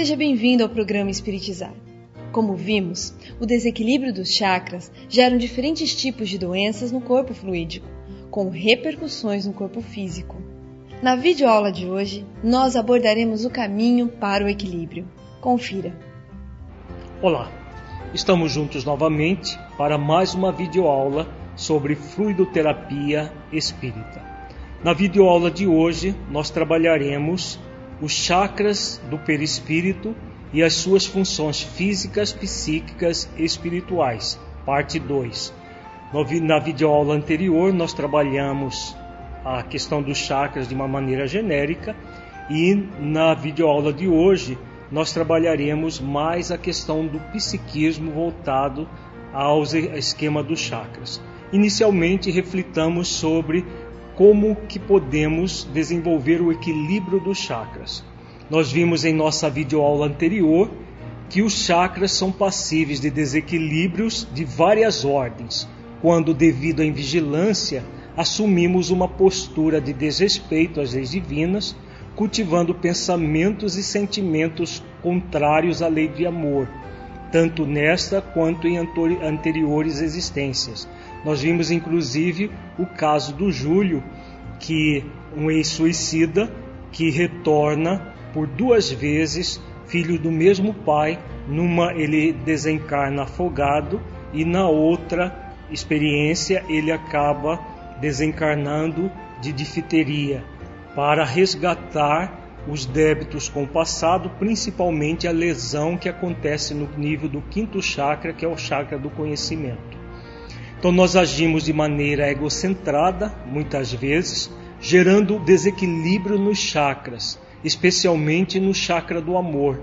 Seja bem-vindo ao programa Espiritizar. Como vimos, o desequilíbrio dos chakras gera diferentes tipos de doenças no corpo fluídico, com repercussões no corpo físico. Na videoaula de hoje, nós abordaremos o caminho para o equilíbrio. Confira. Olá, estamos juntos novamente para mais uma videoaula sobre fluidoterapia espírita. Na videoaula de hoje, nós trabalharemos os chakras do perispírito e as suas funções físicas, psíquicas e espirituais. Parte 2. Na videoaula anterior, nós trabalhamos a questão dos chakras de uma maneira genérica e na videoaula de hoje nós trabalharemos mais a questão do psiquismo voltado ao esquema dos chakras. Inicialmente, reflitamos sobre como que podemos desenvolver o equilíbrio dos chakras. Nós vimos em nossa videoaula anterior que os chakras são passíveis de desequilíbrios de várias ordens, quando devido à invigilância assumimos uma postura de desrespeito às leis divinas, cultivando pensamentos e sentimentos contrários à lei de amor, tanto nesta quanto em anteriores existências, nós vimos inclusive o caso do Júlio, que um ex-suicida que retorna por duas vezes filho do mesmo pai, numa ele desencarna afogado e na outra experiência ele acaba desencarnando de difteria para resgatar os débitos com o passado, principalmente a lesão que acontece no nível do quinto chakra, que é o chakra do conhecimento. Então nós agimos de maneira egocentrada, muitas vezes, gerando desequilíbrio nos chakras, especialmente no chakra do amor,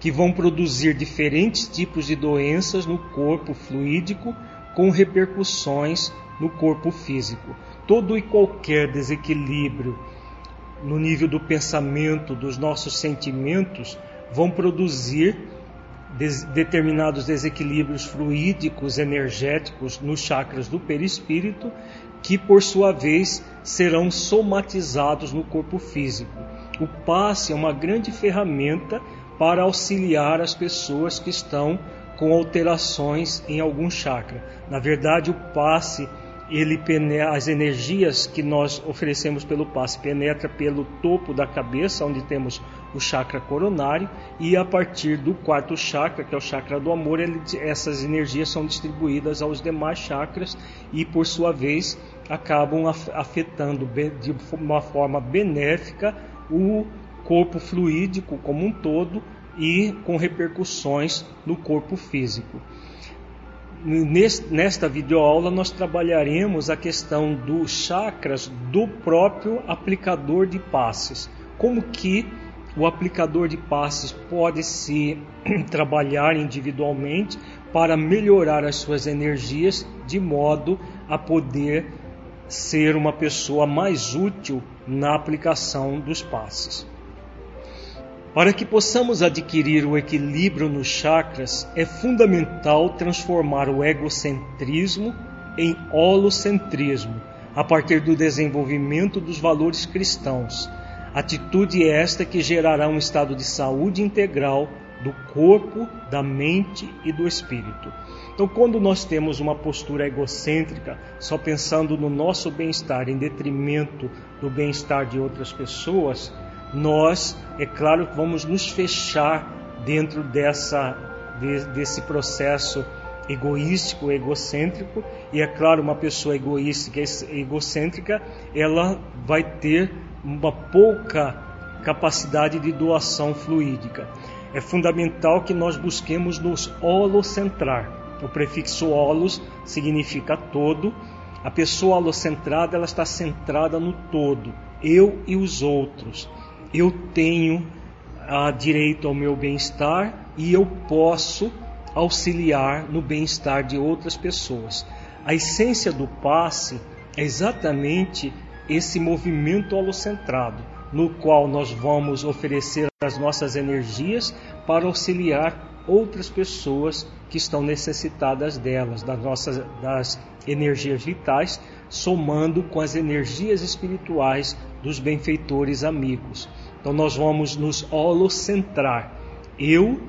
que vão produzir diferentes tipos de doenças no corpo fluídico com repercussões no corpo físico. Todo e qualquer desequilíbrio no nível do pensamento, dos nossos sentimentos, vão produzir des determinados desequilíbrios fluídicos, energéticos nos chakras do perispírito, que por sua vez serão somatizados no corpo físico. O passe é uma grande ferramenta para auxiliar as pessoas que estão com alterações em algum chakra. Na verdade, o passe ele penetra, as energias que nós oferecemos pelo passe penetra pelo topo da cabeça, onde temos o chakra coronário, e a partir do quarto chakra, que é o chakra do amor, ele, essas energias são distribuídas aos demais chakras e, por sua vez, acabam afetando de uma forma benéfica o corpo fluídico como um todo e com repercussões no corpo físico nesta videoaula nós trabalharemos a questão dos chakras do próprio aplicador de passes. Como que o aplicador de passes pode se trabalhar individualmente para melhorar as suas energias de modo a poder ser uma pessoa mais útil na aplicação dos passes. Para que possamos adquirir o equilíbrio nos chakras, é fundamental transformar o egocentrismo em holocentrismo, a partir do desenvolvimento dos valores cristãos. Atitude esta que gerará um estado de saúde integral do corpo, da mente e do espírito. Então, quando nós temos uma postura egocêntrica, só pensando no nosso bem-estar em detrimento do bem-estar de outras pessoas, nós, é claro, vamos nos fechar dentro dessa, de, desse processo egoístico, egocêntrico, e é claro, uma pessoa egoística, egocêntrica, ela vai ter uma pouca capacidade de doação fluídica. É fundamental que nós busquemos nos holocentrar. O prefixo holos significa todo. A pessoa holocentrada, ela está centrada no todo, eu e os outros eu tenho ah, direito ao meu bem-estar e eu posso auxiliar no bem-estar de outras pessoas. A essência do passe é exatamente esse movimento holocentrado, no qual nós vamos oferecer as nossas energias para auxiliar outras pessoas que estão necessitadas delas, das nossas das energias vitais, somando com as energias espirituais dos benfeitores amigos. Então nós vamos nos holocentrar, eu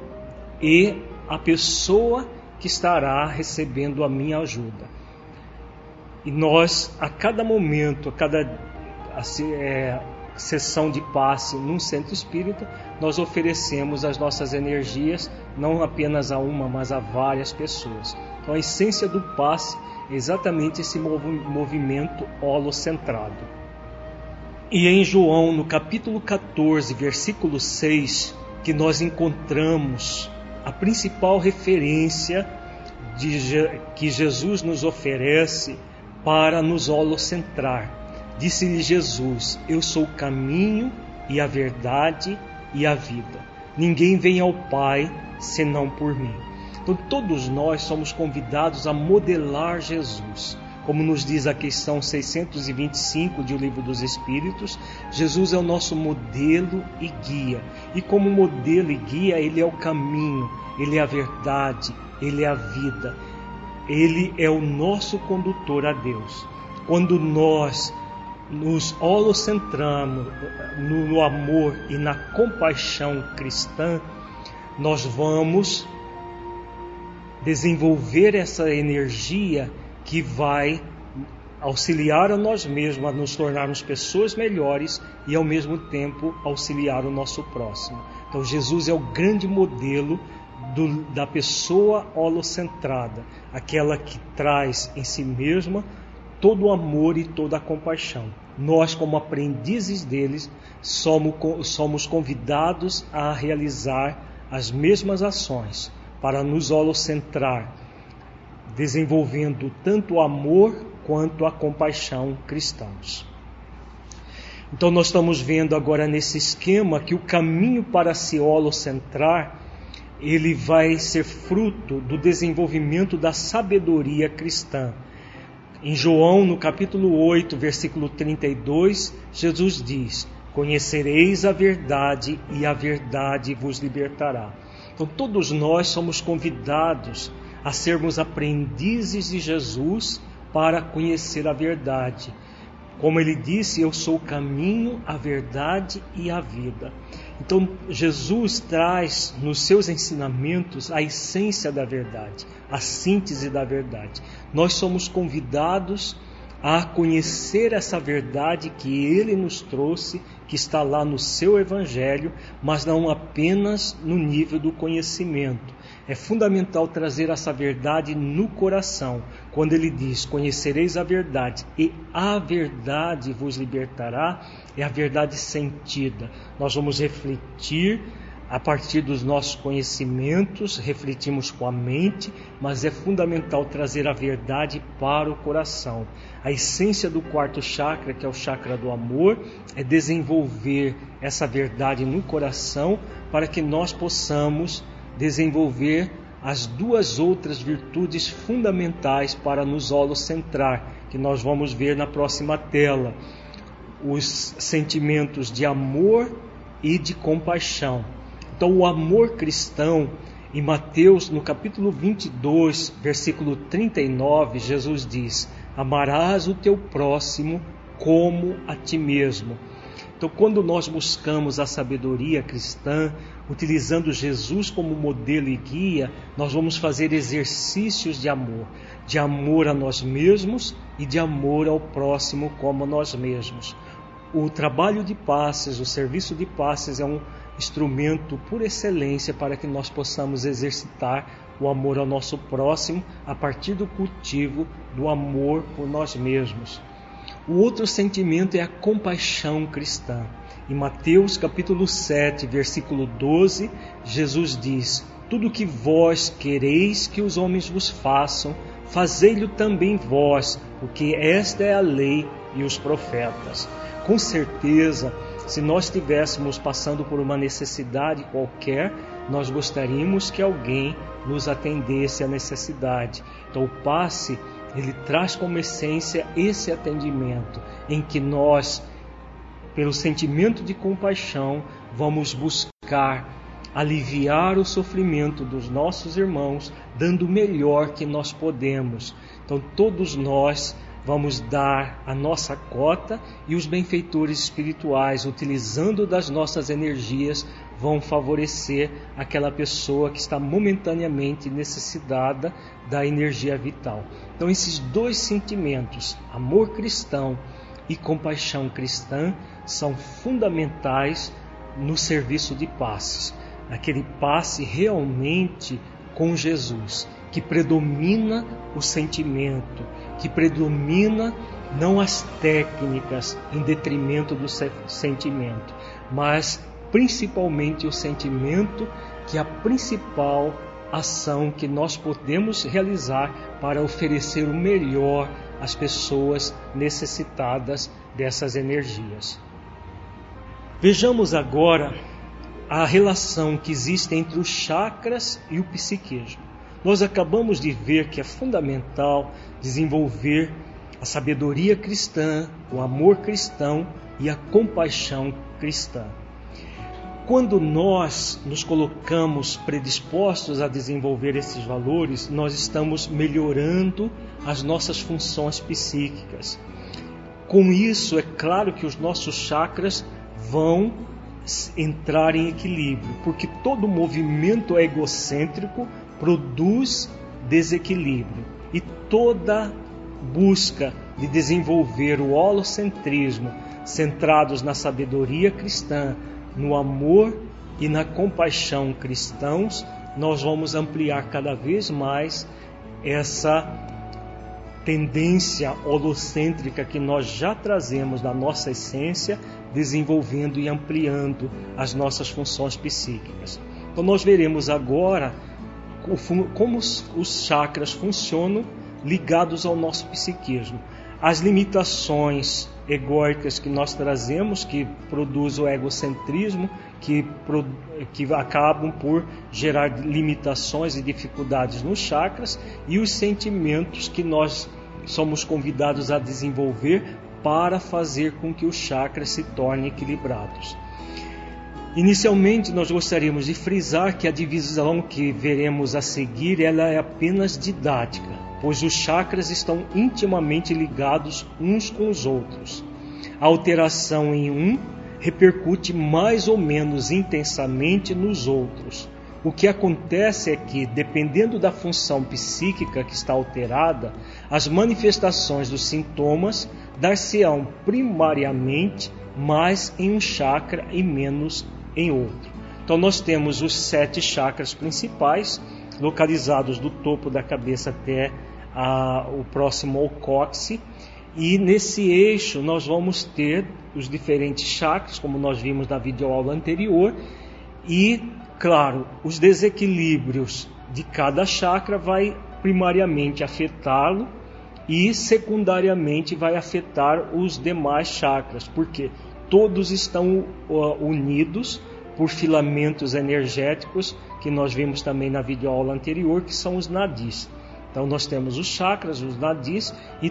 e a pessoa que estará recebendo a minha ajuda. E nós, a cada momento, a cada é, sessão de passe num centro espírita, nós oferecemos as nossas energias não apenas a uma, mas a várias pessoas. Então a essência do passe é exatamente esse movimento holocentrado. E em João, no capítulo 14, versículo 6, que nós encontramos a principal referência de, que Jesus nos oferece para nos holocentrar Disse-lhe Jesus: Eu sou o caminho e a verdade e a vida. Ninguém vem ao Pai senão por mim. Então, todos nós somos convidados a modelar Jesus. Como nos diz a questão 625 do Livro dos Espíritos, Jesus é o nosso modelo e guia. E como modelo e guia, ele é o caminho, ele é a verdade, ele é a vida. Ele é o nosso condutor a Deus. Quando nós nos holocentramos no, no amor e na compaixão cristã, nós vamos desenvolver essa energia que vai auxiliar a nós mesmos a nos tornarmos pessoas melhores e ao mesmo tempo auxiliar o nosso próximo. Então Jesus é o grande modelo do, da pessoa holocentrada, aquela que traz em si mesma todo o amor e toda a compaixão. Nós, como aprendizes deles, somos, somos convidados a realizar as mesmas ações para nos holocentrar, desenvolvendo tanto o amor quanto a compaixão cristãos. Então, nós estamos vendo agora nesse esquema que o caminho para se holocentrar ele vai ser fruto do desenvolvimento da sabedoria cristã em João, no capítulo 8, versículo 32, Jesus diz: Conhecereis a verdade e a verdade vos libertará. Então, todos nós somos convidados a sermos aprendizes de Jesus para conhecer a verdade. Como ele disse, eu sou o caminho, a verdade e a vida. Então, Jesus traz nos seus ensinamentos a essência da verdade, a síntese da verdade. Nós somos convidados a conhecer essa verdade que ele nos trouxe, que está lá no seu evangelho, mas não apenas no nível do conhecimento. É fundamental trazer essa verdade no coração, quando ele diz: Conhecereis a verdade, e a verdade vos libertará, é a verdade sentida. Nós vamos refletir a partir dos nossos conhecimentos, refletimos com a mente, mas é fundamental trazer a verdade para o coração. A essência do quarto chakra, que é o chakra do amor, é desenvolver essa verdade no coração para que nós possamos desenvolver as duas outras virtudes fundamentais para nos holocentrar, que nós vamos ver na próxima tela. Os sentimentos de amor e de compaixão. Então, o amor cristão, em Mateus, no capítulo 22, versículo 39, Jesus diz: Amarás o teu próximo como a ti mesmo. Então, quando nós buscamos a sabedoria cristã, utilizando Jesus como modelo e guia, nós vamos fazer exercícios de amor, de amor a nós mesmos e de amor ao próximo como a nós mesmos. O trabalho de passes, o serviço de passes é um instrumento por excelência para que nós possamos exercitar o amor ao nosso próximo a partir do cultivo do amor por nós mesmos. O outro sentimento é a compaixão cristã. Em Mateus capítulo 7, versículo 12, Jesus diz: Tudo que vós quereis que os homens vos façam, fazei-lo também vós, porque esta é a lei e os profetas. Com certeza, se nós estivéssemos passando por uma necessidade qualquer, nós gostaríamos que alguém nos atendesse à necessidade. Então, passe ele traz como essência esse atendimento em que nós, pelo sentimento de compaixão, vamos buscar aliviar o sofrimento dos nossos irmãos, dando o melhor que nós podemos. Então, todos nós vamos dar a nossa cota e os benfeitores espirituais, utilizando das nossas energias, vão favorecer aquela pessoa que está momentaneamente necessitada da energia vital. Então, esses dois sentimentos, amor cristão e compaixão cristã, são fundamentais no serviço de passes. Aquele passe realmente com Jesus, que predomina o sentimento, que predomina não as técnicas em detrimento do sentimento, mas principalmente o sentimento que é a principal ação que nós podemos realizar para oferecer o melhor às pessoas necessitadas dessas energias. Vejamos agora a relação que existe entre os chakras e o psiquismo. Nós acabamos de ver que é fundamental desenvolver a sabedoria cristã, o amor cristão e a compaixão cristã. Quando nós nos colocamos predispostos a desenvolver esses valores, nós estamos melhorando as nossas funções psíquicas. Com isso, é claro que os nossos chakras vão entrar em equilíbrio, porque todo movimento egocêntrico produz desequilíbrio e toda busca de desenvolver o holocentrismo centrados na sabedoria cristã, no amor e na compaixão cristãos, nós vamos ampliar cada vez mais essa tendência holocêntrica que nós já trazemos da nossa essência, desenvolvendo e ampliando as nossas funções psíquicas. Então, nós veremos agora como os chakras funcionam ligados ao nosso psiquismo. As limitações egóicas que nós trazemos, que produz o egocentrismo, que, que acabam por gerar limitações e dificuldades nos chakras, e os sentimentos que nós somos convidados a desenvolver para fazer com que os chakras se tornem equilibrados. Inicialmente, nós gostaríamos de frisar que a divisão que veremos a seguir ela é apenas didática, pois os chakras estão intimamente ligados uns com os outros. A alteração em um repercute mais ou menos intensamente nos outros. O que acontece é que, dependendo da função psíquica que está alterada, as manifestações dos sintomas dar-se-ão primariamente mais em um chakra e menos em outro. Então nós temos os sete chakras principais, localizados do topo da cabeça até a, o próximo ao cóccix, e nesse eixo nós vamos ter os diferentes chakras, como nós vimos na videoaula anterior, e, claro, os desequilíbrios de cada chakra vai primariamente afetá-lo e secundariamente vai afetar os demais chakras, porque todos estão unidos por filamentos energéticos que nós vimos também na videoaula anterior, que são os nadis. Então nós temos os chakras, os nadis e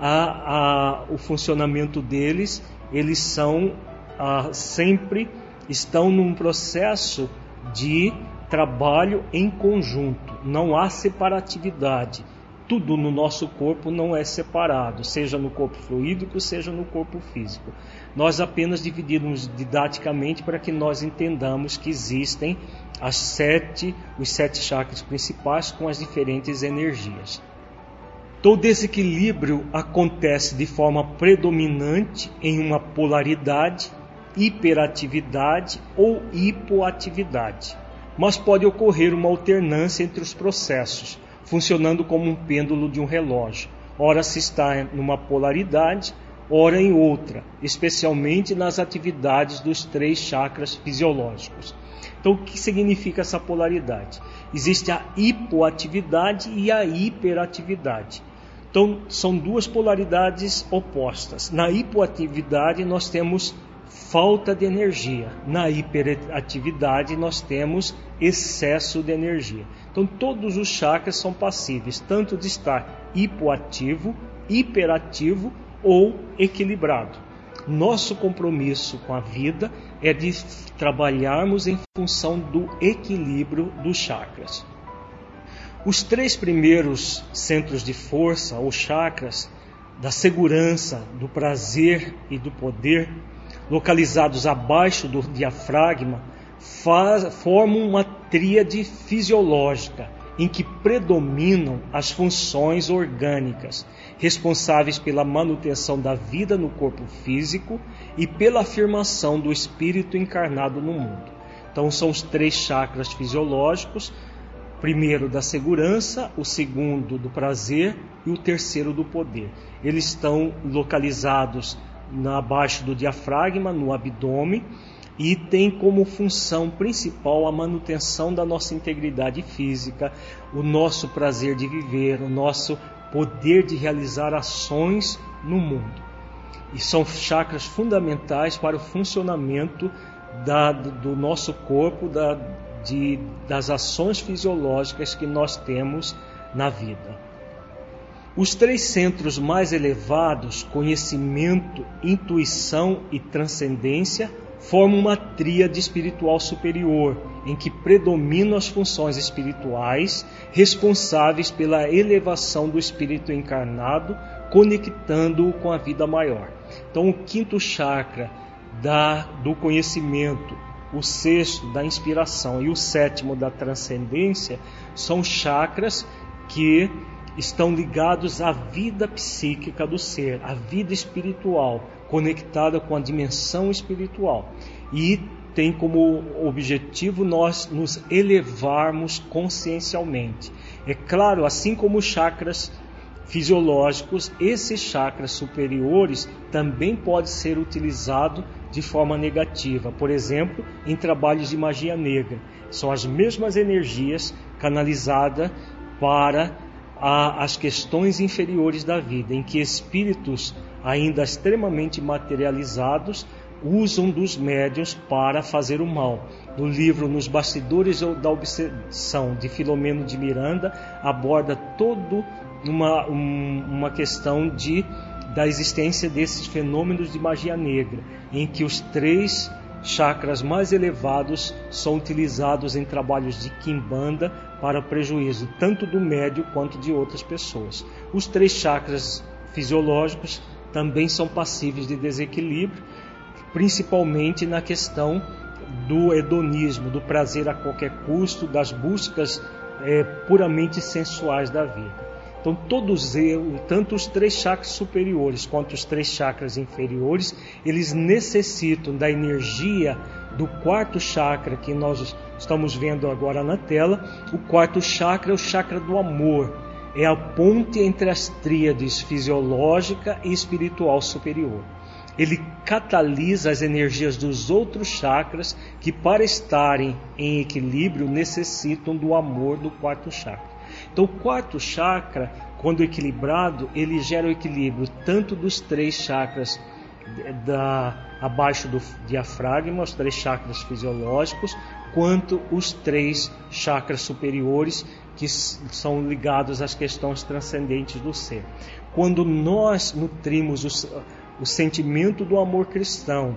a, o funcionamento deles, eles são a, sempre estão num processo de trabalho em conjunto. Não há separatividade tudo no nosso corpo não é separado, seja no corpo fluídico, seja no corpo físico. Nós apenas dividimos didaticamente para que nós entendamos que existem as sete, os sete chakras principais com as diferentes energias. Todo desequilíbrio acontece de forma predominante em uma polaridade, hiperatividade ou hipoatividade, mas pode ocorrer uma alternância entre os processos funcionando como um pêndulo de um relógio. Ora se está numa polaridade, ora em outra, especialmente nas atividades dos três chakras fisiológicos. Então, o que significa essa polaridade? Existe a hipoatividade e a hiperatividade. Então, são duas polaridades opostas. Na hipoatividade, nós temos falta de energia. Na hiperatividade, nós temos excesso de energia. Então, todos os chakras são passíveis, tanto de estar hipoativo, hiperativo ou equilibrado. Nosso compromisso com a vida é de trabalharmos em função do equilíbrio dos chakras. Os três primeiros centros de força, ou chakras, da segurança, do prazer e do poder, localizados abaixo do diafragma, faz, formam uma tríade fisiológica em que predominam as funções orgânicas, responsáveis pela manutenção da vida no corpo físico e pela afirmação do espírito encarnado no mundo. Então, são os três chakras fisiológicos: primeiro da segurança, o segundo do prazer e o terceiro do poder. Eles estão localizados abaixo do diafragma, no abdômen e tem como função principal a manutenção da nossa integridade física, o nosso prazer de viver, o nosso poder de realizar ações no mundo. E são chakras fundamentais para o funcionamento da, do nosso corpo, da, de, das ações fisiológicas que nós temos na vida. Os três centros mais elevados, conhecimento, intuição e transcendência, formam uma tríade espiritual superior, em que predominam as funções espirituais responsáveis pela elevação do espírito encarnado, conectando-o com a vida maior. Então, o quinto chakra da, do conhecimento, o sexto da inspiração e o sétimo da transcendência são chakras que estão ligados à vida psíquica do ser, à vida espiritual, conectada com a dimensão espiritual. E tem como objetivo nós nos elevarmos consciencialmente. É claro, assim como os chakras fisiológicos, esses chakras superiores também podem ser utilizados de forma negativa, por exemplo, em trabalhos de magia negra. São as mesmas energias canalizadas para a, as questões inferiores da vida, em que espíritos ainda extremamente materializados usam dos médiuns para fazer o mal. No livro Nos Bastidores da Obsessão, de Filomeno de Miranda, aborda todo uma, um, uma questão de, da existência desses fenômenos de magia negra, em que os três chakras mais elevados são utilizados em trabalhos de quimbanda para prejuízo tanto do médio quanto de outras pessoas. Os três chakras fisiológicos também são passíveis de desequilíbrio, principalmente na questão do hedonismo, do prazer a qualquer custo, das buscas é, puramente sensuais da vida. Então, todos eles, tanto os três chakras superiores quanto os três chakras inferiores, eles necessitam da energia do quarto chakra que nós estamos vendo agora na tela. O quarto chakra é o chakra do amor, é a ponte entre as tríades fisiológica e espiritual superior. Ele catalisa as energias dos outros chakras que, para estarem em equilíbrio, necessitam do amor do quarto chakra. Então, o quarto chakra, quando equilibrado, ele gera o equilíbrio tanto dos três chakras da, abaixo do diafragma, os três chakras fisiológicos, quanto os três chakras superiores que são ligados às questões transcendentes do ser. Quando nós nutrimos o, o sentimento do amor cristão,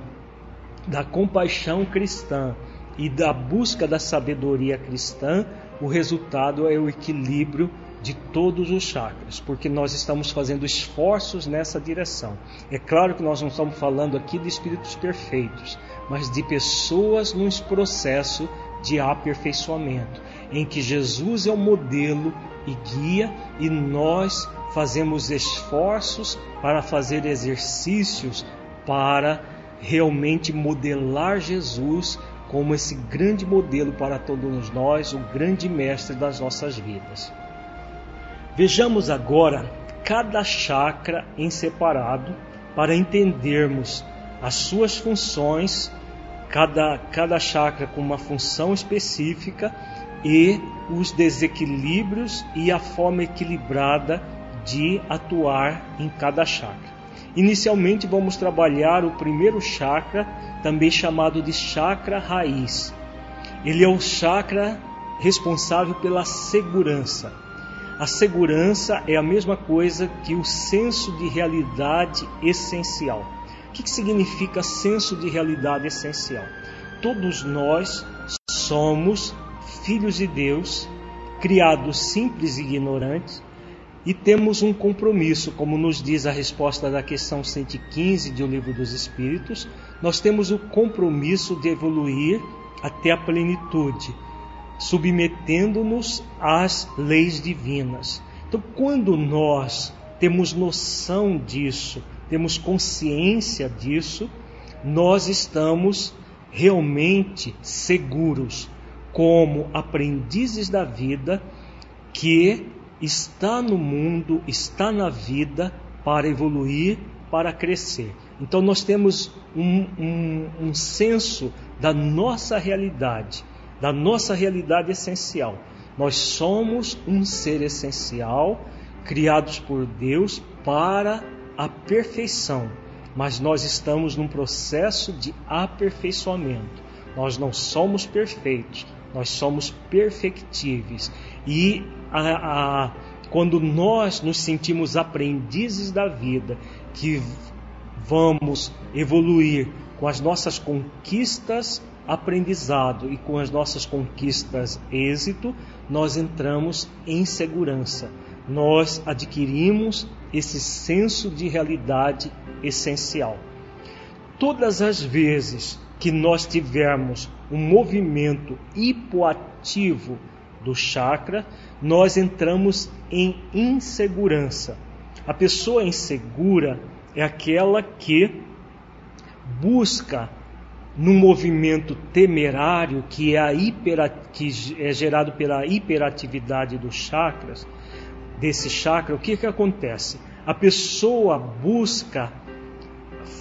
da compaixão cristã e da busca da sabedoria cristã, o resultado é o equilíbrio de todos os chakras, porque nós estamos fazendo esforços nessa direção. É claro que nós não estamos falando aqui de espíritos perfeitos, mas de pessoas num processo de aperfeiçoamento, em que Jesus é o modelo e guia e nós fazemos esforços para fazer exercícios para realmente modelar Jesus como esse grande modelo para todos nós, o grande mestre das nossas vidas. Vejamos agora cada chakra em separado para entendermos as suas funções, cada, cada chakra com uma função específica e os desequilíbrios e a forma equilibrada de atuar em cada chakra. Inicialmente vamos trabalhar o primeiro chakra, também chamado de chakra raiz. Ele é o chakra responsável pela segurança. A segurança é a mesma coisa que o senso de realidade essencial. O que significa senso de realidade essencial? Todos nós somos filhos de Deus, criados simples e ignorantes, e temos um compromisso, como nos diz a resposta da questão 115 do Livro dos Espíritos, nós temos o compromisso de evoluir até a plenitude, submetendo-nos às leis divinas. Então, quando nós temos noção disso, temos consciência disso, nós estamos realmente seguros como aprendizes da vida que está no mundo, está na vida para evoluir, para crescer. Então nós temos um, um, um senso da nossa realidade, da nossa realidade essencial. Nós somos um ser essencial, criados por Deus para a perfeição, mas nós estamos num processo de aperfeiçoamento. Nós não somos perfeitos, nós somos perfectíveis. E a, a, quando nós nos sentimos aprendizes da vida, que vamos evoluir com as nossas conquistas aprendizado e com as nossas conquistas êxito, nós entramos em segurança. Nós adquirimos esse senso de realidade essencial. Todas as vezes que nós tivermos um movimento hipoativo do chakra, nós entramos em insegurança. A pessoa insegura é aquela que busca num movimento temerário que é, hiper, que é gerado pela hiperatividade dos chakras, desse chakra, o que, que acontece? A pessoa busca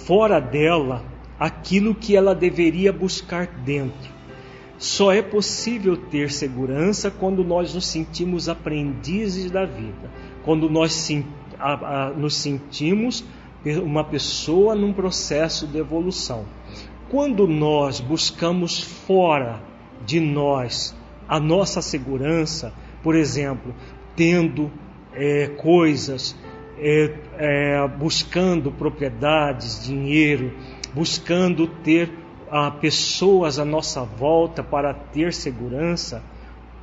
fora dela aquilo que ela deveria buscar dentro. Só é possível ter segurança quando nós nos sentimos aprendizes da vida, quando nós nos sentimos uma pessoa num processo de evolução. Quando nós buscamos fora de nós a nossa segurança, por exemplo, tendo é, coisas, é, é, buscando propriedades, dinheiro, buscando ter ah, pessoas à nossa volta para ter segurança,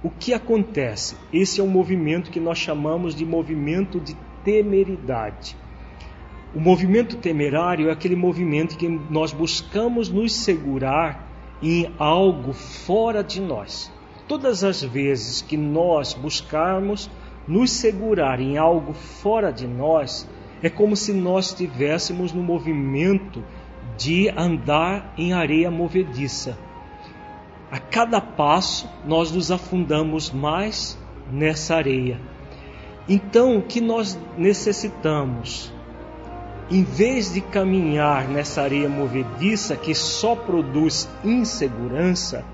o que acontece? Esse é um movimento que nós chamamos de movimento de temeridade. O movimento temerário é aquele movimento que nós buscamos nos segurar em algo fora de nós. Todas as vezes que nós buscarmos nos segurar em algo fora de nós, é como se nós estivéssemos no movimento de andar em areia movediça. A cada passo nós nos afundamos mais nessa areia. Então, o que nós necessitamos? Em vez de caminhar nessa areia movediça que só produz insegurança,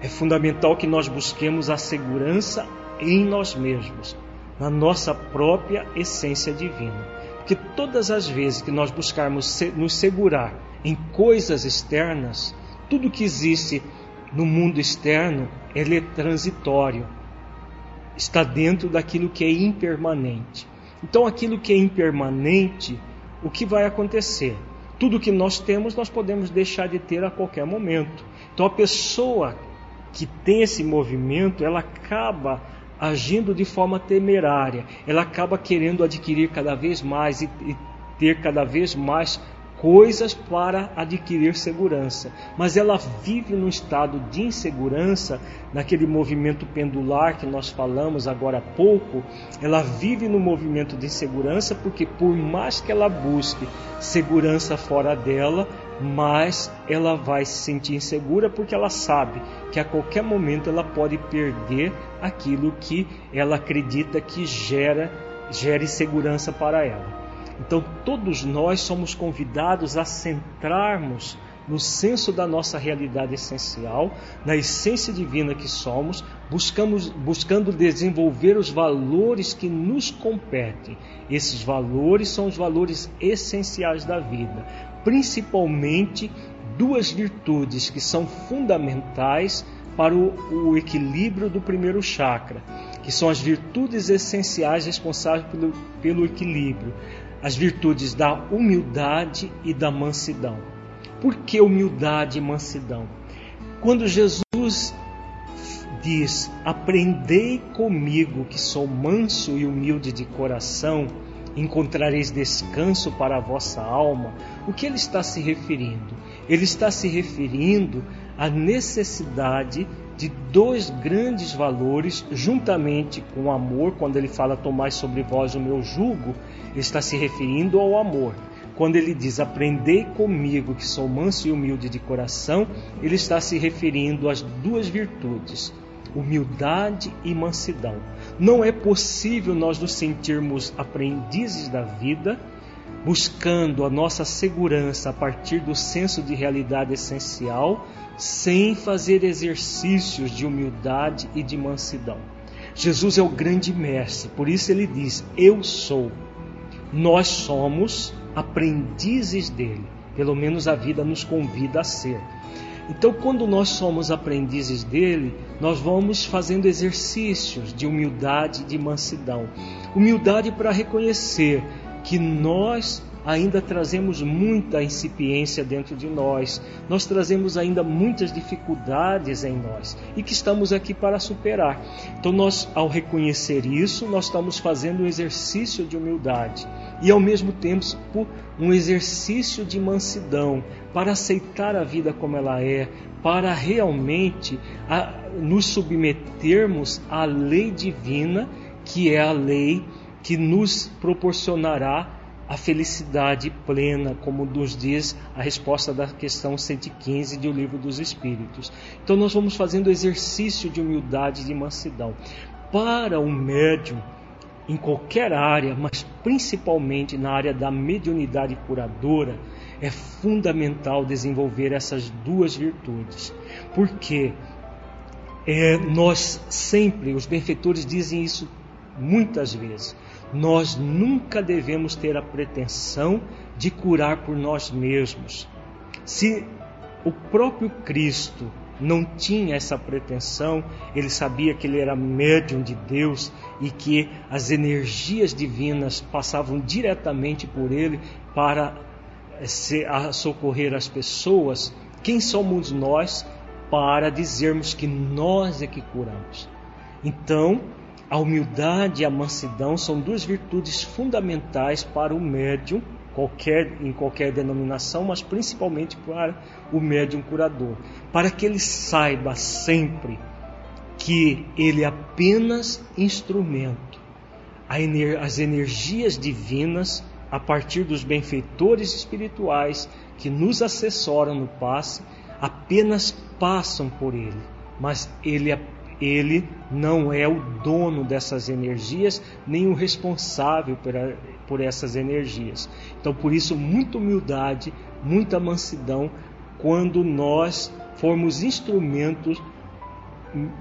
é fundamental que nós busquemos a segurança em nós mesmos, na nossa própria essência divina. Porque todas as vezes que nós buscarmos nos segurar em coisas externas, tudo que existe no mundo externo ele é transitório, está dentro daquilo que é impermanente. Então, aquilo que é impermanente, o que vai acontecer? Tudo que nós temos, nós podemos deixar de ter a qualquer momento. Então, a pessoa que tem esse movimento, ela acaba agindo de forma temerária, ela acaba querendo adquirir cada vez mais e, e ter cada vez mais coisas para adquirir segurança, mas ela vive num estado de insegurança, naquele movimento pendular que nós falamos agora há pouco, ela vive no movimento de insegurança porque por mais que ela busque segurança fora dela, mas ela vai se sentir insegura porque ela sabe que a qualquer momento ela pode perder aquilo que ela acredita que gera gere segurança para ela. Então, todos nós somos convidados a centrarmos no senso da nossa realidade essencial, na essência divina que somos, buscamos, buscando desenvolver os valores que nos competem. Esses valores são os valores essenciais da vida, principalmente duas virtudes que são fundamentais para o, o equilíbrio do primeiro chakra, que são as virtudes essenciais responsáveis pelo, pelo equilíbrio, as virtudes da humildade e da mansidão. Por que humildade e mansidão? Quando Jesus diz: Aprendei comigo, que sou manso e humilde de coração, encontrareis descanso para a vossa alma. O que ele está se referindo? Ele está se referindo à necessidade de dois grandes valores, juntamente com o amor, quando ele fala tomai sobre vós o meu jugo, está se referindo ao amor. Quando ele diz aprendei comigo, que sou manso e humilde de coração, ele está se referindo às duas virtudes, humildade e mansidão. Não é possível nós nos sentirmos aprendizes da vida, buscando a nossa segurança a partir do senso de realidade essencial, sem fazer exercícios de humildade e de mansidão. Jesus é o grande mestre, por isso ele diz: Eu sou. Nós somos aprendizes dele, pelo menos a vida nos convida a ser. Então, quando nós somos aprendizes dele, nós vamos fazendo exercícios de humildade de mansidão. Humildade para reconhecer que nós ainda trazemos muita incipiência dentro de nós, nós trazemos ainda muitas dificuldades em nós e que estamos aqui para superar. Então, nós, ao reconhecer isso, nós estamos fazendo um exercício de humildade e, ao mesmo tempo, um exercício de mansidão para aceitar a vida como ela é, para realmente a, nos submetermos à lei divina, que é a lei que nos proporcionará a felicidade plena, como nos diz a resposta da questão 115 do Livro dos Espíritos. Então, nós vamos fazendo exercício de humildade e de mansidão. Para o médium, em qualquer área, mas principalmente na área da mediunidade curadora, é fundamental desenvolver essas duas virtudes. Porque é, nós sempre, os benfeitores dizem isso muitas vezes, nós nunca devemos ter a pretensão de curar por nós mesmos. Se o próprio Cristo não tinha essa pretensão, ele sabia que ele era médium de Deus e que as energias divinas passavam diretamente por ele para eh, socorrer as pessoas. Quem somos nós para dizermos que nós é que curamos? Então, a humildade e a mansidão são duas virtudes fundamentais para o médium, qualquer, em qualquer denominação, mas principalmente para o médium curador, para que ele saiba sempre que ele é apenas instrumento. As energias divinas, a partir dos benfeitores espirituais que nos assessoram no passe, apenas passam por ele, mas ele é ele não é o dono dessas energias, nem o responsável por, essas energias. Então, por isso, muita humildade, muita mansidão, quando nós formos instrumentos,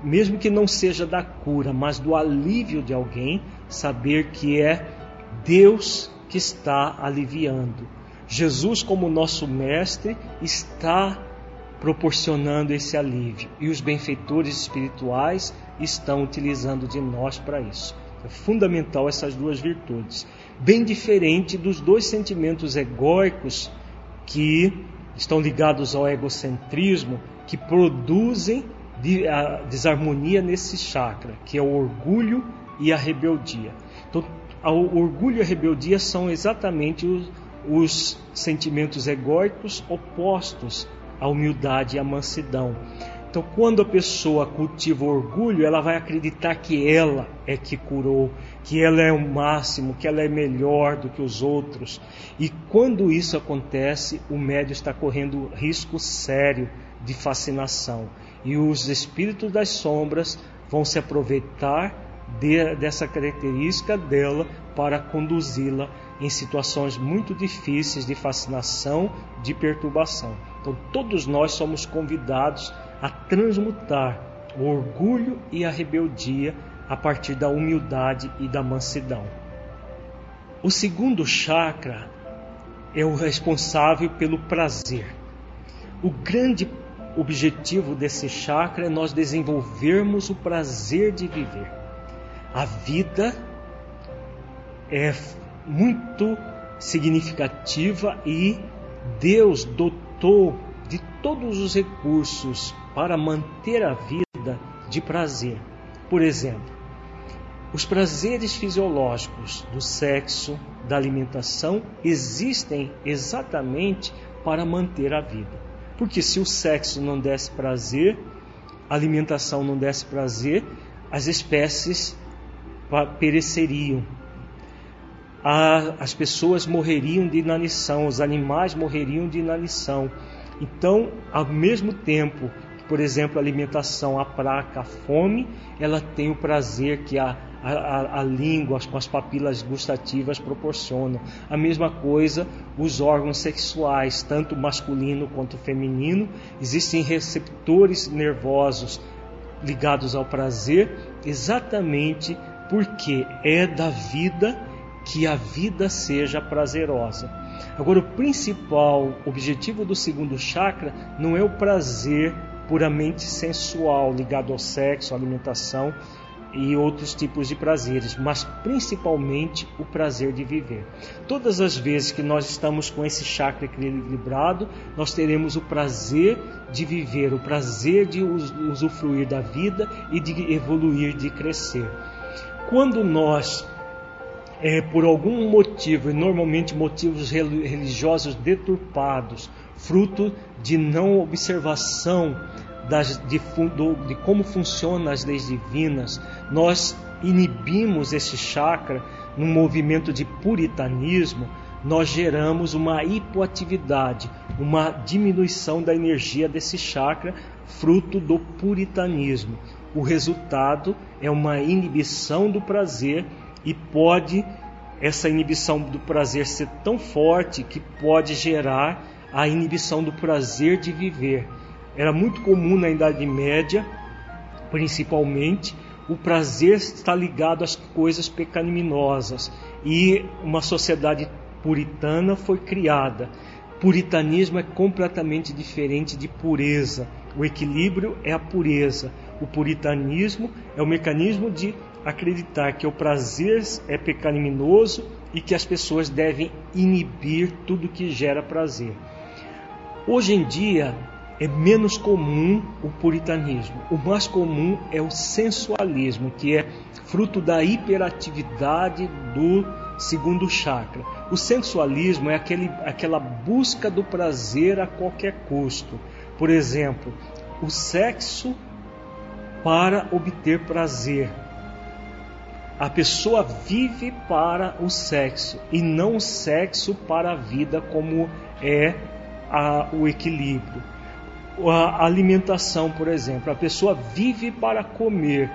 mesmo que não seja da cura, mas do alívio de alguém, saber que é Deus que está aliviando. Jesus, como nosso mestre, está proporcionando esse alívio. E os benfeitores espirituais estão utilizando de nós para isso. É fundamental essas duas virtudes. Bem diferente dos dois sentimentos egóicos que estão ligados ao egocentrismo, que produzem a desarmonia nesse chakra, que é o orgulho e a rebeldia. Então, o orgulho e a rebeldia são exatamente os, os sentimentos egóicos opostos a humildade e a mansidão. Então, quando a pessoa cultiva orgulho, ela vai acreditar que ela é que curou, que ela é o máximo, que ela é melhor do que os outros. E quando isso acontece, o médio está correndo risco sério de fascinação. E os espíritos das sombras vão se aproveitar de, dessa característica dela para conduzi-la em situações muito difíceis de fascinação, de perturbação. Então, todos nós somos convidados a transmutar o orgulho e a rebeldia a partir da humildade e da mansidão. O segundo chakra é o responsável pelo prazer. O grande objetivo desse chakra é nós desenvolvermos o prazer de viver. A vida é muito significativa e Deus dotou de todos os recursos para manter a vida de prazer. Por exemplo, os prazeres fisiológicos do sexo, da alimentação, existem exatamente para manter a vida. Porque se o sexo não desse prazer, a alimentação não desse prazer, as espécies pereceriam. As pessoas morreriam de inanição, os animais morreriam de inanição. Então, ao mesmo tempo por exemplo, a alimentação aplaca a fome, ela tem o prazer que a, a, a, língua com as papilas gustativas proporcionam. A mesma coisa os órgãos sexuais, tanto masculino quanto feminino, existem receptores nervosos ligados ao prazer, exatamente porque é da vida que a vida seja prazerosa. Agora, o principal objetivo do segundo chakra não é o prazer puramente sensual ligado ao sexo, à alimentação e outros tipos de prazeres, mas principalmente o prazer de viver. Todas as vezes que nós estamos com esse chakra equilibrado, nós teremos o prazer de viver, o prazer de usufruir da vida e de evoluir, de crescer. Quando nós é, por algum motivo, e normalmente motivos religiosos deturpados, fruto de não observação das, de, de como funcionam as leis divinas, nós inibimos esse chakra num movimento de puritanismo, nós geramos uma hipoatividade, uma diminuição da energia desse chakra, fruto do puritanismo. O resultado é uma inibição do prazer e pode essa inibição do prazer ser tão forte que pode gerar a inibição do prazer de viver. Era muito comum na Idade Média, principalmente, o prazer estar ligado às coisas pecaminosas e uma sociedade puritana foi criada. Puritanismo é completamente diferente de pureza. O equilíbrio é a pureza. O puritanismo é o mecanismo de acreditar que o prazer é pecaminoso e que as pessoas devem inibir tudo que gera prazer. Hoje em dia, é menos comum o puritanismo. O mais comum é o sensualismo, que é fruto da hiperatividade do segundo chakra. O sensualismo é aquele, aquela busca do prazer a qualquer custo. Por exemplo, o sexo para obter prazer. A pessoa vive para o sexo e não o sexo para a vida, como é a, o equilíbrio a alimentação, por exemplo. A pessoa vive para comer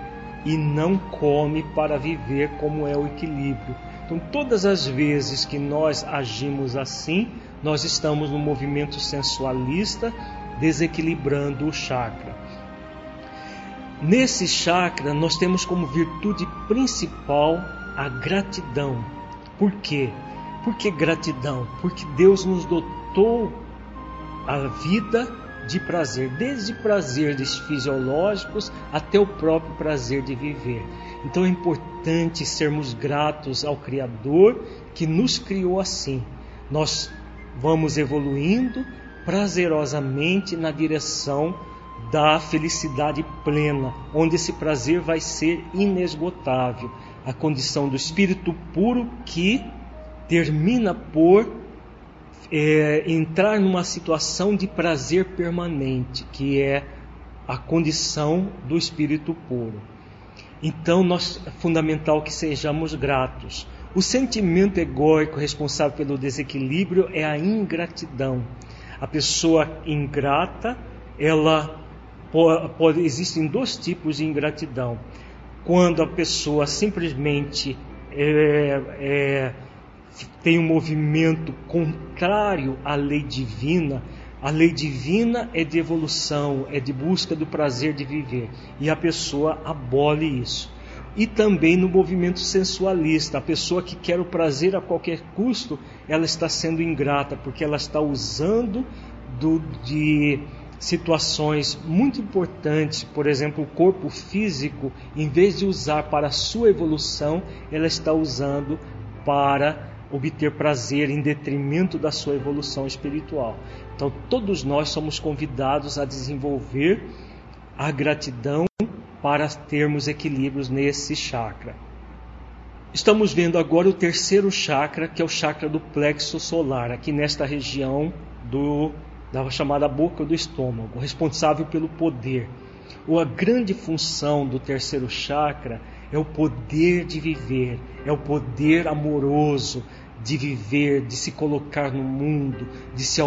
e não come para viver, como é o equilíbrio. Então, todas as vezes que nós agimos assim, nós estamos no movimento sensualista, desequilibrando o chakra. Nesse chakra, nós temos como virtude principal a gratidão. Por quê? Por que gratidão? Porque Deus nos dotou a vida de prazer, desde prazeres fisiológicos até o próprio prazer de viver. Então é importante sermos gratos ao Criador que nos criou assim. Nós vamos evoluindo prazerosamente na direção da felicidade plena, onde esse prazer vai ser inesgotável. A condição do espírito puro que termina por é, entrar numa situação de prazer permanente, que é a condição do espírito puro. Então, nós, é fundamental que sejamos gratos. O sentimento egóico responsável pelo desequilíbrio é a ingratidão. A pessoa ingrata, ela existem dois tipos de ingratidão. Quando a pessoa simplesmente é, é, tem um movimento contrário à lei divina, a lei divina é de evolução, é de busca do prazer de viver, e a pessoa abole isso. E também no movimento sensualista, a pessoa que quer o prazer a qualquer custo, ela está sendo ingrata, porque ela está usando do, de situações muito importantes, por exemplo, o corpo físico, em vez de usar para a sua evolução, ela está usando para obter prazer em detrimento da sua evolução espiritual. Então, todos nós somos convidados a desenvolver a gratidão para termos equilíbrios nesse chakra. Estamos vendo agora o terceiro chakra, que é o chakra do plexo solar, aqui nesta região do, da chamada boca do estômago, responsável pelo poder. A grande função do terceiro chakra é o poder de viver, é o poder amoroso de viver, de se colocar no mundo, de se,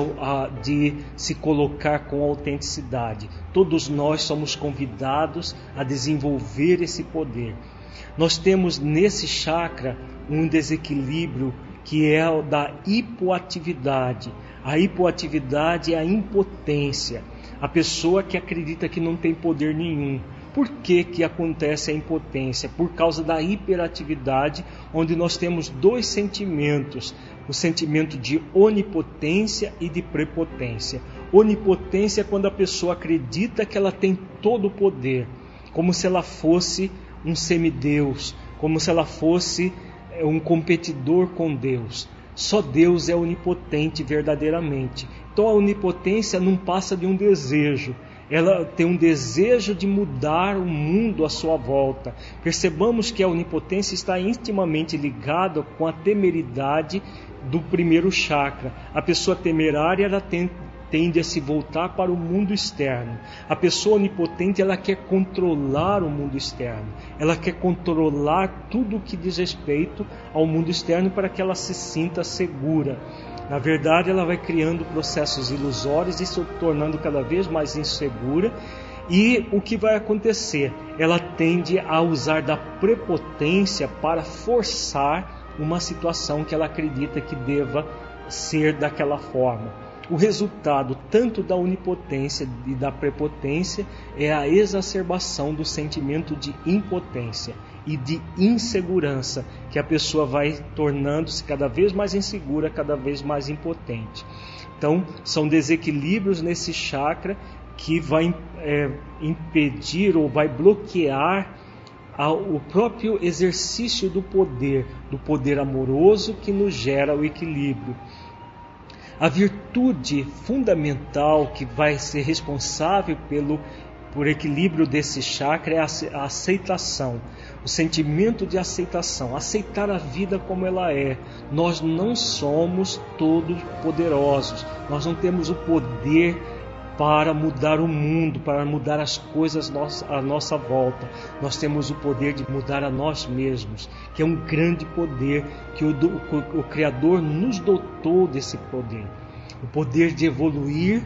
de se colocar com autenticidade. Todos nós somos convidados a desenvolver esse poder. Nós temos nesse chakra um desequilíbrio que é o da hipoatividade. A hipoatividade é a impotência. A pessoa que acredita que não tem poder nenhum. Por que, que acontece a impotência? Por causa da hiperatividade, onde nós temos dois sentimentos: o sentimento de onipotência e de prepotência. Onipotência é quando a pessoa acredita que ela tem todo o poder, como se ela fosse um semideus, como se ela fosse eh, um competidor com Deus. Só Deus é onipotente verdadeiramente. Então a onipotência não passa de um desejo. Ela tem um desejo de mudar o mundo à sua volta. Percebamos que a onipotência está intimamente ligada com a temeridade do primeiro chakra. A pessoa temerária ela tem, tende a se voltar para o mundo externo. A pessoa onipotente, ela quer controlar o mundo externo. Ela quer controlar tudo o que diz respeito ao mundo externo para que ela se sinta segura. Na verdade, ela vai criando processos ilusórios e se tornando cada vez mais insegura. E o que vai acontecer? Ela tende a usar da prepotência para forçar uma situação que ela acredita que deva ser daquela forma. O resultado tanto da onipotência e da prepotência é a exacerbação do sentimento de impotência e de insegurança, que a pessoa vai tornando-se cada vez mais insegura, cada vez mais impotente. Então, são desequilíbrios nesse chakra que vai é, impedir ou vai bloquear o próprio exercício do poder, do poder amoroso que nos gera o equilíbrio. A virtude fundamental que vai ser responsável pelo por equilíbrio desse chakra é a aceitação, o sentimento de aceitação, aceitar a vida como ela é. Nós não somos todos poderosos, nós não temos o poder para mudar o mundo, para mudar as coisas à nossa volta. Nós temos o poder de mudar a nós mesmos, que é um grande poder que o, o, o Criador nos dotou desse poder. O poder de evoluir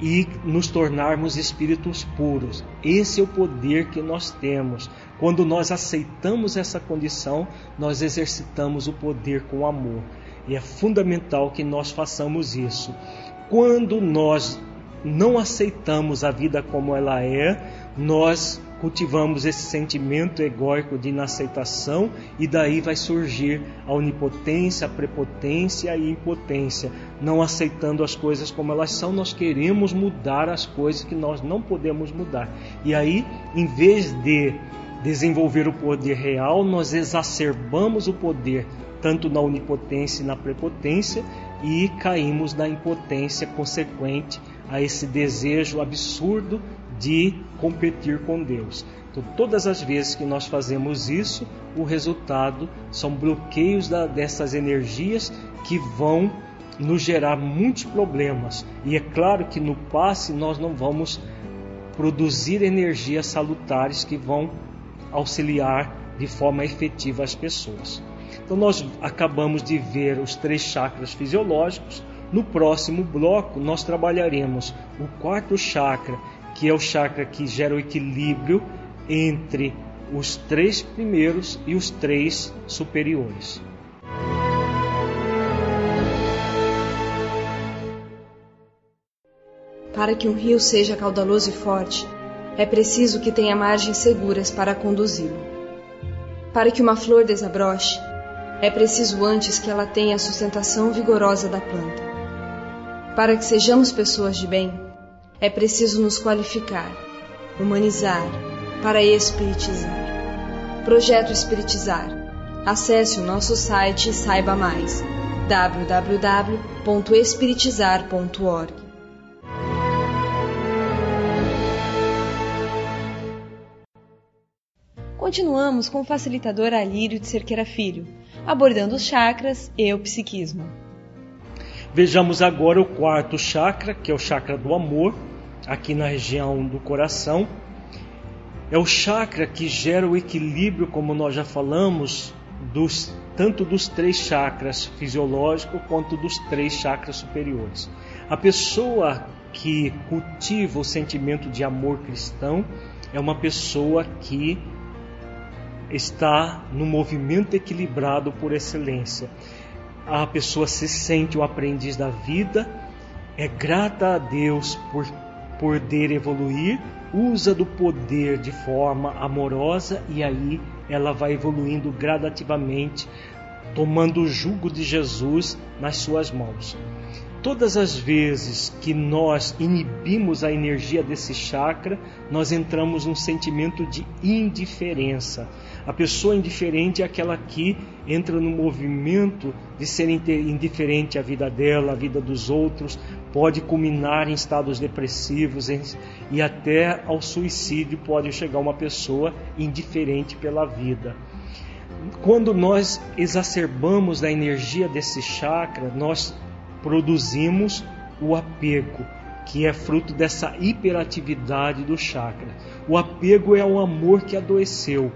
e nos tornarmos espíritos puros. Esse é o poder que nós temos. Quando nós aceitamos essa condição, nós exercitamos o poder com amor. E é fundamental que nós façamos isso. Quando nós não aceitamos a vida como ela é, nós cultivamos esse sentimento egóico de inaceitação e daí vai surgir a onipotência, a prepotência e a impotência. Não aceitando as coisas como elas são, nós queremos mudar as coisas que nós não podemos mudar. E aí, em vez de desenvolver o poder real, nós exacerbamos o poder tanto na onipotência e na prepotência e caímos na impotência consequente a esse desejo absurdo de competir com Deus. Então, todas as vezes que nós fazemos isso, o resultado são bloqueios da, dessas energias que vão nos gerar muitos problemas. E é claro que no passe nós não vamos produzir energias salutares que vão auxiliar de forma efetiva as pessoas. Então nós acabamos de ver os três chakras fisiológicos. No próximo bloco nós trabalharemos o quarto chakra, que é o chakra que gera o equilíbrio entre os três primeiros e os três superiores. Para que um rio seja caudaloso e forte, é preciso que tenha margens seguras para conduzi-lo. Para que uma flor desabroche, é preciso antes que ela tenha a sustentação vigorosa da planta. Para que sejamos pessoas de bem, é preciso nos qualificar, humanizar, para espiritizar. Projeto Espiritizar. Acesse o nosso site e saiba mais. www.espiritizar.org continuamos com o facilitador Alírio de Cerqueira Filho, abordando os chakras e o psiquismo. Vejamos agora o quarto chakra, que é o chakra do amor, aqui na região do coração. É o chakra que gera o equilíbrio, como nós já falamos, dos, tanto dos três chakras fisiológicos quanto dos três chakras superiores. A pessoa que cultiva o sentimento de amor cristão é uma pessoa que está no movimento equilibrado por excelência. A pessoa se sente o aprendiz da vida, é grata a Deus por poder evoluir, usa do poder de forma amorosa e aí ela vai evoluindo gradativamente, tomando o jugo de Jesus nas suas mãos. Todas as vezes que nós inibimos a energia desse chakra, nós entramos num sentimento de indiferença. A pessoa indiferente é aquela que entra no movimento de ser indiferente à vida dela, à vida dos outros, pode culminar em estados depressivos e até ao suicídio pode chegar uma pessoa indiferente pela vida. Quando nós exacerbamos a energia desse chakra, nós produzimos o apego, que é fruto dessa hiperatividade do chakra. O apego é o amor que adoeceu.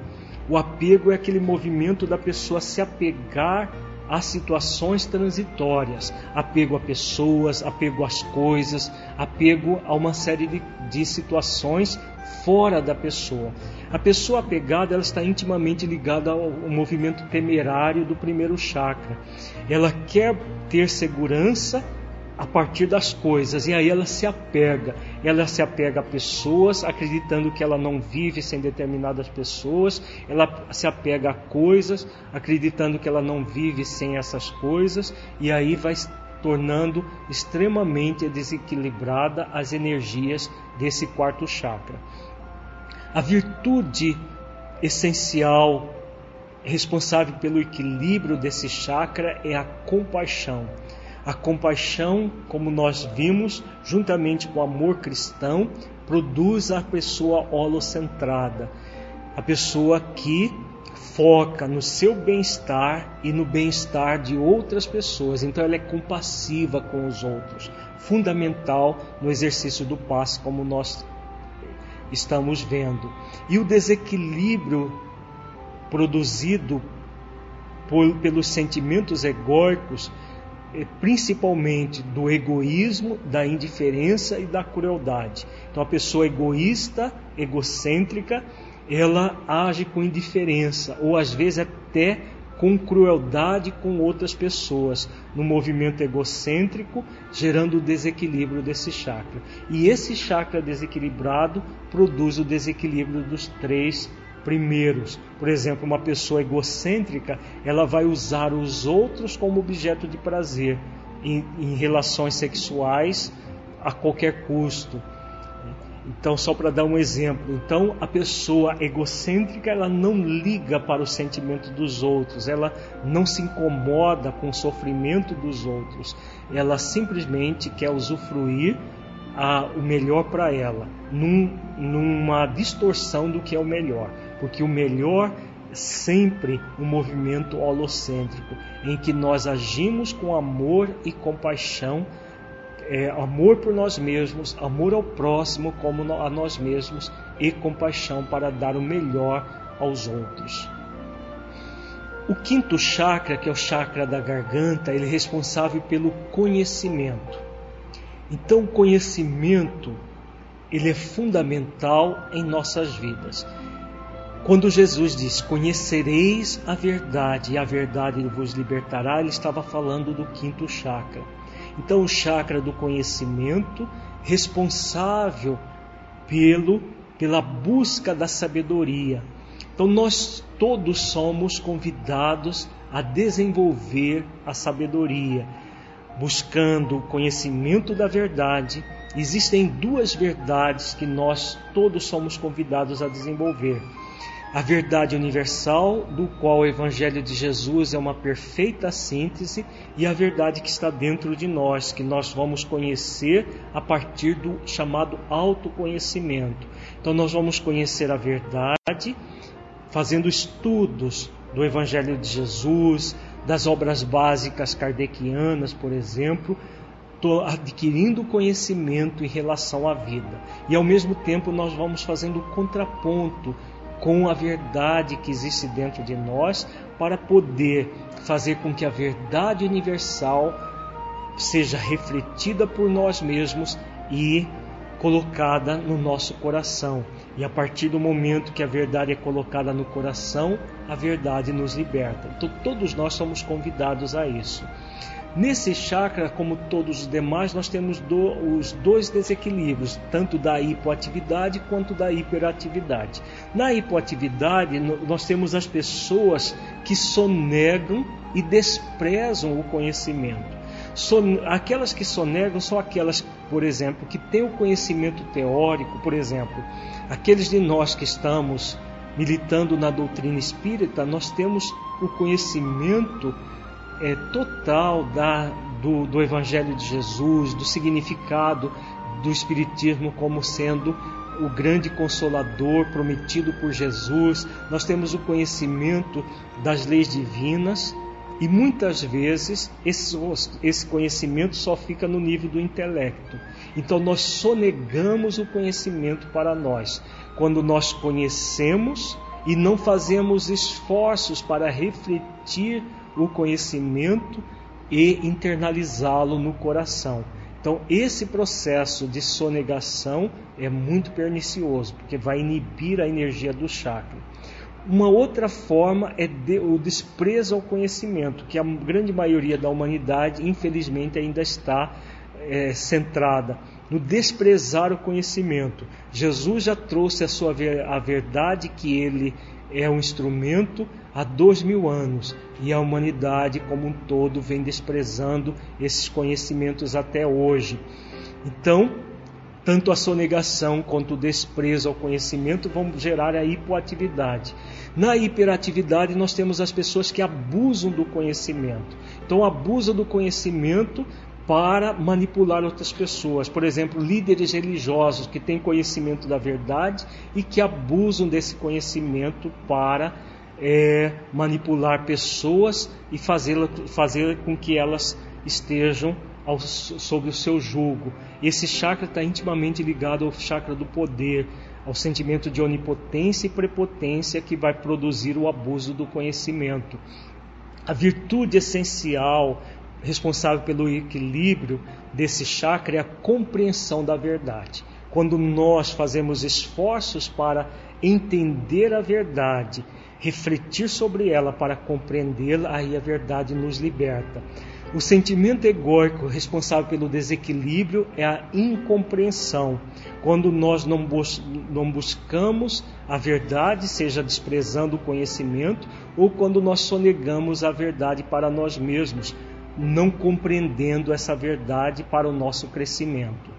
O apego é aquele movimento da pessoa se apegar a situações transitórias, apego a pessoas, apego às coisas, apego a uma série de, de situações fora da pessoa. A pessoa apegada ela está intimamente ligada ao, movimento temerário do primeiro chakra. Ela quer ter segurança a partir das coisas e aí ela se apega. Ela se apega a pessoas, acreditando que ela não vive sem determinadas pessoas. Ela se apega a coisas, acreditando que ela não vive sem essas coisas e aí vai tornando extremamente desequilibrada as energias desse quarto chakra. A virtude essencial responsável pelo equilíbrio desse chakra é a compaixão. A compaixão, como nós vimos, juntamente com o amor cristão, produz a pessoa holocentrada, a pessoa que foca no seu bem-estar e no bem-estar de outras pessoas. Então ela é compassiva com os outros, fundamental no exercício do passe, como nós estamos vendo. E o desequilíbrio produzido por, pelos sentimentos egóicos, é principalmente do egoísmo, da indiferença e da crueldade. Então, a pessoa egoísta, egocêntrica, ela age com indiferença ou às vezes até com crueldade com outras pessoas, no movimento egocêntrico, gerando o desequilíbrio desse chakra. E esse chakra desequilibrado produz o desequilíbrio dos três primeiros. Por exemplo, uma pessoa egocêntrica, ela vai usar os outros como objeto de prazer em, em relações sexuais a qualquer custo então, só para dar um exemplo, então a pessoa egocêntrica ela não liga para o sentimento dos outros, ela não se incomoda com o sofrimento dos outros, ela simplesmente quer usufruir a, o melhor para ela, num, numa distorção do que é o melhor, porque o melhor é sempre um movimento holocêntrico, em que nós agimos com amor e compaixão é, amor por nós mesmos, amor ao próximo como a nós mesmos e compaixão para dar o melhor aos outros. O quinto chakra, que é o chakra da garganta, ele é responsável pelo conhecimento. Então, o conhecimento ele é fundamental em nossas vidas. Quando Jesus diz: Conhecereis a verdade e a verdade vos libertará, ele estava falando do quinto chakra. Então, o chakra do conhecimento, responsável pelo pela busca da sabedoria. Então, nós todos somos convidados a desenvolver a sabedoria, buscando o conhecimento da verdade. Existem duas verdades que nós todos somos convidados a desenvolver a verdade universal, do qual o Evangelho de Jesus é uma perfeita síntese, e a verdade que está dentro de nós, que nós vamos conhecer a partir do chamado autoconhecimento. Então, nós vamos conhecer a verdade fazendo estudos do Evangelho de Jesus, das obras básicas kardecianas, por exemplo, adquirindo conhecimento em relação à vida. E ao mesmo tempo nós vamos fazendo contraponto com a verdade que existe dentro de nós para poder fazer com que a verdade universal seja refletida por nós mesmos e colocada no nosso coração. E a partir do momento que a verdade é colocada no coração, a verdade nos liberta. Então, todos nós somos convidados a isso. Nesse chakra, como todos os demais, nós temos do, os dois desequilíbrios, tanto da hipoatividade quanto da hiperatividade. Na hipoatividade, nós temos as pessoas que sonegam e desprezam o conhecimento. Son, aquelas que sonegam são aquelas, por exemplo, que têm o conhecimento teórico, por exemplo, aqueles de nós que estamos militando na doutrina espírita, nós temos o conhecimento é, total da, do, do Evangelho de Jesus, do significado do Espiritismo como sendo o grande consolador prometido por Jesus, nós temos o conhecimento das leis divinas e muitas vezes esse, esse conhecimento só fica no nível do intelecto. Então nós sonegamos o conhecimento para nós. Quando nós conhecemos e não fazemos esforços para refletir o conhecimento e internalizá-lo no coração. Então, esse processo de sonegação é muito pernicioso, porque vai inibir a energia do chakra. Uma outra forma é de, o desprezo ao conhecimento, que a grande maioria da humanidade, infelizmente, ainda está é, centrada no desprezar o conhecimento. Jesus já trouxe a sua a verdade que ele é um instrumento há dois mil anos e a humanidade como um todo vem desprezando esses conhecimentos até hoje. Então, tanto a sonegação quanto o desprezo ao conhecimento vão gerar a hipoatividade. Na hiperatividade, nós temos as pessoas que abusam do conhecimento. Então, abusa do conhecimento para manipular outras pessoas. Por exemplo, líderes religiosos que têm conhecimento da verdade e que abusam desse conhecimento para é, manipular pessoas e fazer, fazer com que elas estejam ao, sob o seu jugo. Esse chakra está intimamente ligado ao chakra do poder, ao sentimento de onipotência e prepotência que vai produzir o abuso do conhecimento. A virtude essencial responsável pelo equilíbrio desse chakra é a compreensão da verdade. Quando nós fazemos esforços para entender a verdade, refletir sobre ela para compreendê-la, aí a verdade nos liberta. O sentimento egóico responsável pelo desequilíbrio é a incompreensão. Quando nós não, bus não, buscamos a verdade, seja desprezando o conhecimento, ou quando nós sonegamos a verdade para nós mesmos, não compreendendo essa verdade para o nosso crescimento.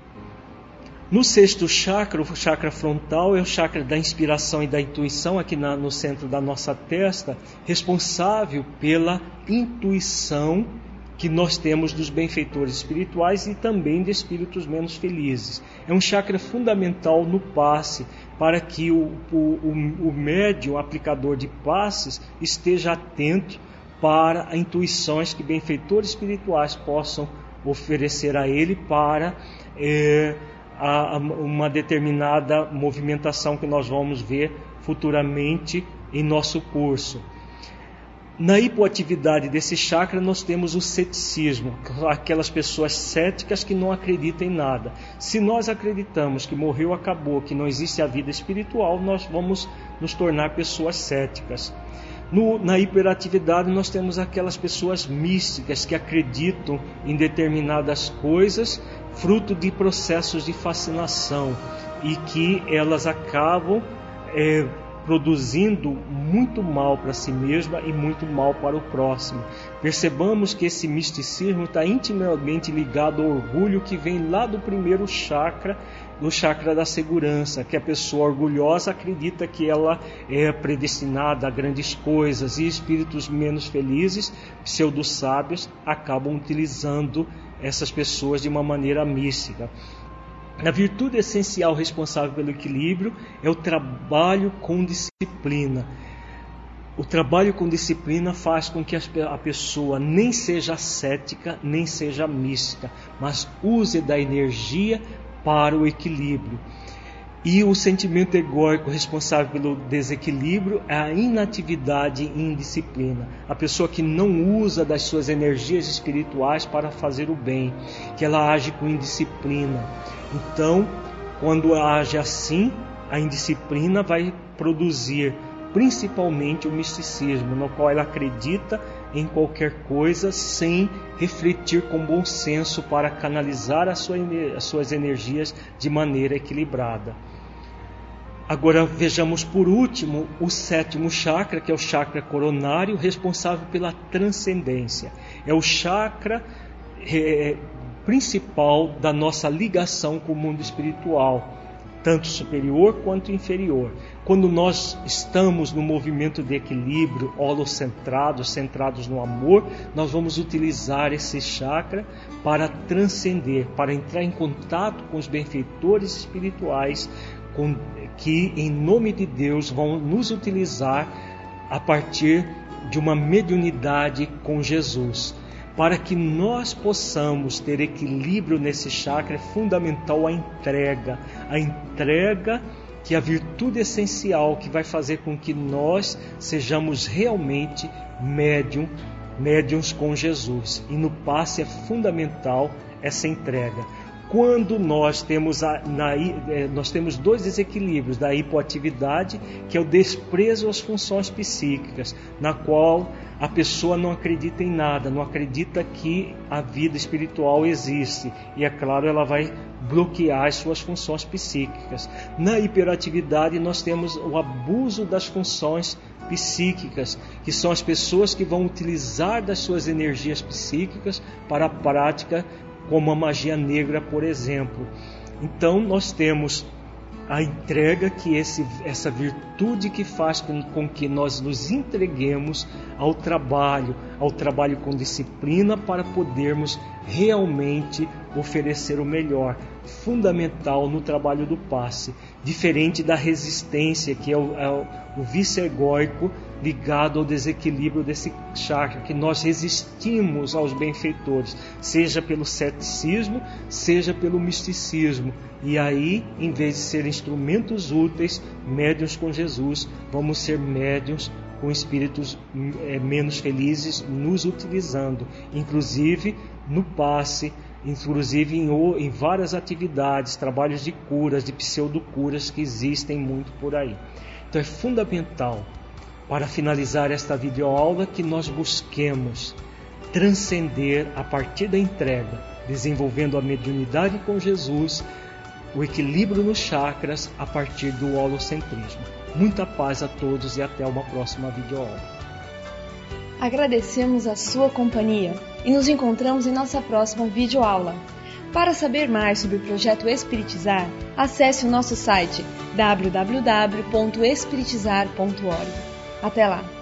No sexto chakra, o chakra frontal é o chakra da inspiração e da intuição, aqui na, no centro da nossa testa, responsável pela intuição que nós temos dos benfeitores espirituais e também de espíritos menos felizes. É um chakra fundamental no passe, para que o, o, o médium, aplicador de passes, esteja atento para intuições que benfeitores espirituais possam oferecer a ele para é, a, a uma determinada movimentação que nós vamos ver futuramente em nosso curso. Na hipoatividade desse chakra, nós temos o ceticismo, aquelas pessoas céticas que não acreditam em nada. Se nós acreditamos que morreu, acabou, que não existe a vida espiritual, nós vamos nos tornar pessoas céticas. No, na hiperatividade, nós temos aquelas pessoas místicas que acreditam em determinadas coisas, fruto de processos de fascinação, e que elas acabam é, produzindo muito mal para si mesma e muito mal para o próximo. Percebamos que esse misticismo está intimamente ligado ao orgulho que vem lá do primeiro chakra no chakra da segurança, que a pessoa orgulhosa acredita que ela é predestinada a grandes coisas e espíritos menos felizes, pseudo-sábios, acabam utilizando essas pessoas de uma maneira mística. A virtude essencial responsável pelo equilíbrio é o trabalho com disciplina. o trabalho com disciplina faz com que a pessoa nem seja cética, nem seja mística, mas use da energia para o equilíbrio. E o sentimento egóico responsável pelo desequilíbrio é a inatividade e indisciplina. A pessoa que não usa das suas energias espirituais para fazer o bem, que ela age com indisciplina. Então, quando age assim, a indisciplina vai produzir principalmente o misticismo, no qual ela acredita em qualquer coisa sem refletir com bom senso para canalizar as suas energias de maneira equilibrada. Agora vejamos por último o sétimo chakra, que é o chakra coronário, responsável pela transcendência. É o chakra é, principal da nossa ligação com o mundo espiritual, tanto superior quanto inferior. Quando nós estamos no movimento de equilíbrio, holocentrados, centrados no amor, nós vamos utilizar esse chakra para transcender, para entrar em contato com os benfeitores espirituais, com, que, em nome de Deus, vão nos utilizar a partir de uma mediunidade com Jesus. Para que nós possamos ter equilíbrio nesse chakra, é fundamental a entrega. A entrega que é a virtude essencial que vai fazer com que nós sejamos realmente médium, médiums com Jesus. E no passe é fundamental essa entrega quando nós temos, a, na, é, nós temos dois desequilíbrios da hipoatividade, que é o desprezo às funções psíquicas, na qual a pessoa não acredita em nada, não acredita que a vida espiritual existe, e é claro, ela vai bloquear as suas funções psíquicas. Na hiperatividade, nós temos o abuso das funções psíquicas, que são as pessoas que vão utilizar das suas energias psíquicas para a prática como a magia negra, por exemplo. Então nós temos a entrega que esse, essa virtude que faz com, com, que nós nos entreguemos ao trabalho, ao trabalho com disciplina para podermos realmente oferecer o melhor, fundamental no trabalho do passe, diferente da resistência que é o, é o, vice-egóico ligado ao desequilíbrio desse chakra, que nós resistimos aos benfeitores, seja pelo ceticismo, seja pelo misticismo. E aí, em vez de ser instrumentos úteis, médiuns com Jesus, vamos ser médiuns com espíritos é, menos felizes nos utilizando, inclusive no passe, inclusive em, em várias atividades, trabalhos de curas, de pseudocuras que existem muito por aí. Então é fundamental para finalizar esta videoaula que nós busquemos transcender a partir da entrega, desenvolvendo a mediunidade com Jesus, o equilíbrio nos chakras a partir do holocentrismo. Muita paz a todos e até uma próxima videoaula. Agradecemos a sua companhia e nos encontramos em nossa próxima videoaula. Para saber mais sobre o projeto Espiritizar, acesse o nosso site www.espiritizar.org. Até lá!